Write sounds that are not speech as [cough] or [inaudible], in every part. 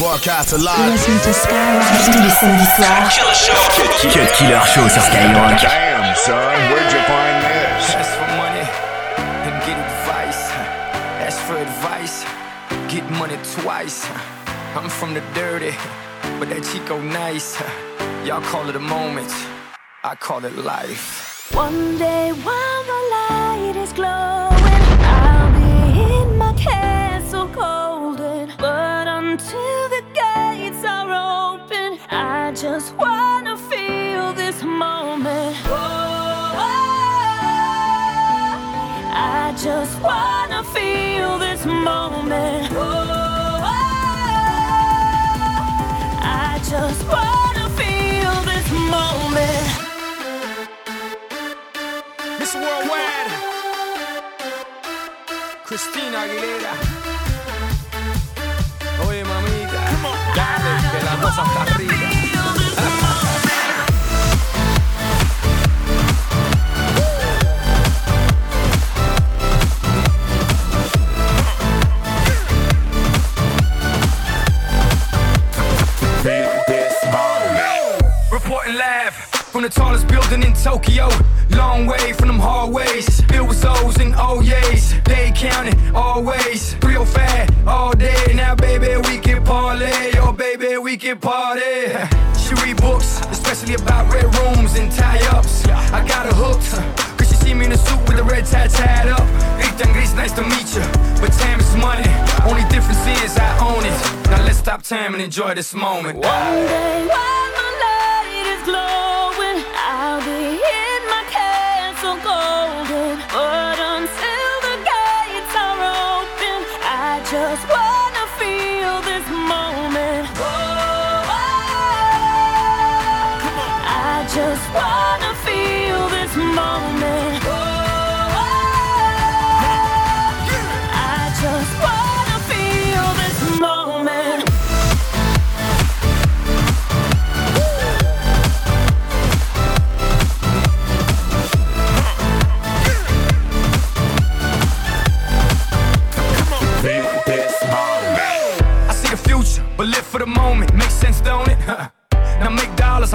Broadcast alive. Listen to Skyrock tous les samedis soirs. Cut Killer Show sur Skyrock. Damn, son, where'd you find this? Ask for money and get advice. Ask for advice, get money twice. I'm from the dirty, but that Chico nice. Y'all call it a moment, I call it life. One day while the light is glowing, just wanna feel this moment. Oh, I just wanna feel this moment. Miss Worldwide, Christina Aguilera. Oye, mamita, dale, que la cosa está arriba. Tokyo. Long way from them hallways. Filled with O's and oh O's. They counting always. Real fat all day. Now, baby, we can parlay. Oh, baby, we can party. [laughs] She read books, especially about red rooms and tie ups. I got her hooked. Cause she see me in a suit with a red tie tied up. Ethan Gris, nice to meet you. But time is money. Only difference is I own it. Now let's stop time and enjoy this moment. One day while the light is glowing,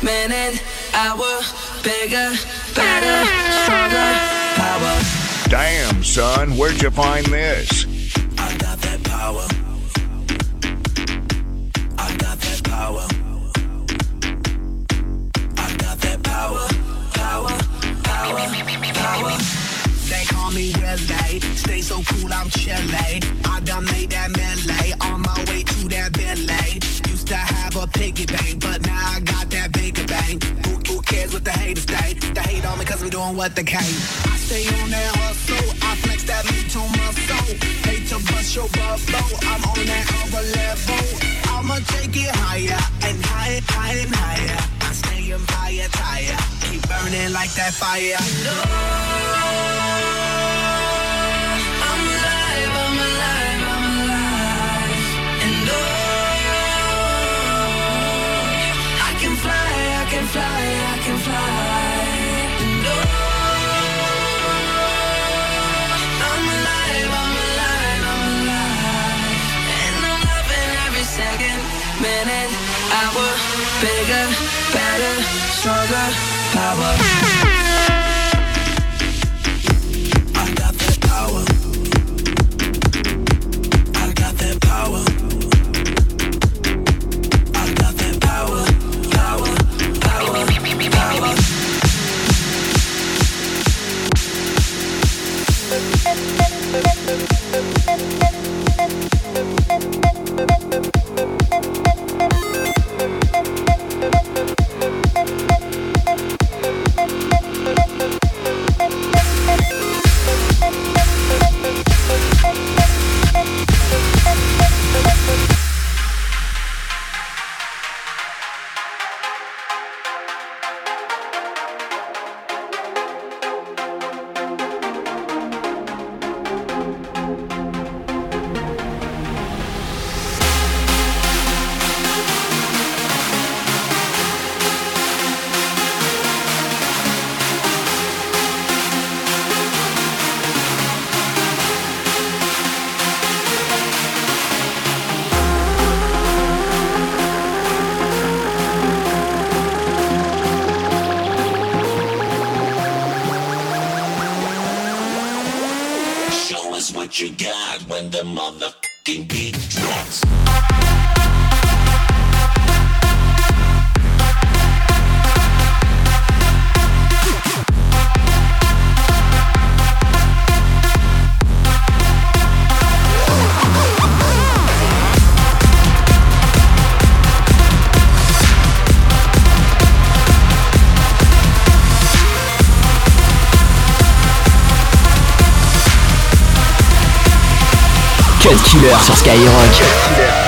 Minute, hour, bigger, better, stronger, power. Damn, son, where'd you find this? I got that power. I got that power. I got that power. Power, power, power. They call me Willie, stay so cool, I'm chilly. I done made that melee on my way to that Bentley. Used to have a piggy bank, but now I got that bigger bank. Who, who cares what the haters say? They hate on me cause I'm doing what they can. I stay on that hustle, I flex that meat to my soul. Hate to bust your bubble, I'm on that other level. I'ma take it higher and higher, higher and higher. I stay in fire tire, keep burning like that fire. bigger, better, stronger, power. Cut Killer sur Skyrock.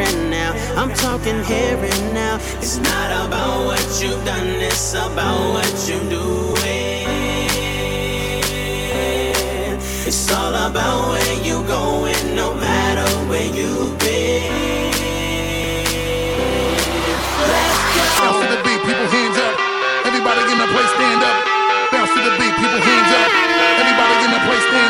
and now. I'm talking here and now. It's not about what you've done, it's about what you're doing. It's all about where you're going, no matter where you've been. Let's. Bounce to the beat, people hands up. Everybody in the place stand up. Bounce to the beat, people hands up. Everybody in the place stand up.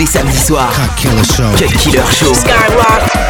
les samedis soirs. Cut Killer Show. Cut Killer Show. Skyrock.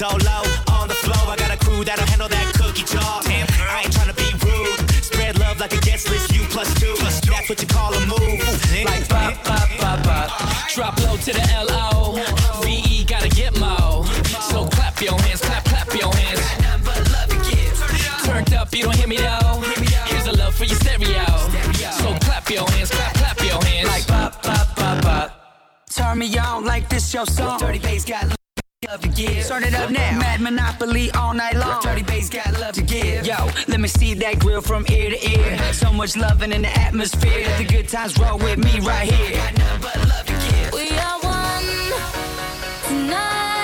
Low on the flow, I got a crew that'll handle that cookie jar. I ain't tryna be rude. Spread love like a guest list, you plus two. two. That's what you call a move. Like pop, pop, pop, pop. Drop low to the L-O. V-E gotta get mo. So clap your hands, clap, clap your hands. To. Turned up, you don't hear me though. Here's a love for your stereo. So clap your hands, clap, clap your hands. Like pop, pop, pop, pop. Turn me on like this your song. Dirty bass got love to give. Turn it up now. Mad Monopoly all night long. Dirty bass got love to give. Yo, let me see that grill from ear to ear. So much loving in the atmosphere. Let the good times roll with me right here. Got nothing but love to give. We are one tonight,